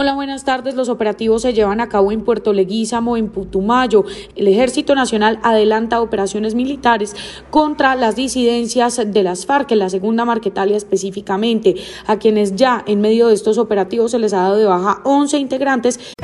Hola, buenas tardes. Los operativos se llevan a cabo en Puerto Leguízamo, en Putumayo. El Ejército Nacional adelanta operaciones militares contra las disidencias de las FARC, en la segunda Marquetalia específicamente, a quienes ya en medio de estos operativos se les ha dado de baja 11 integrantes.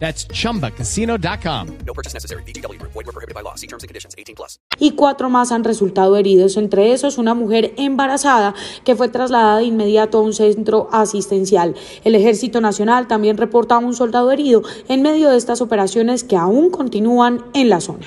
That's chumbacasino.com. No purchase necessary. Void were prohibited by law. See terms and conditions. 18 plus. y cuatro más han resultado heridos, entre esos una mujer embarazada que fue trasladada de inmediato a un centro asistencial. El Ejército Nacional también reporta a un soldado herido en medio de estas operaciones que aún continúan en la zona.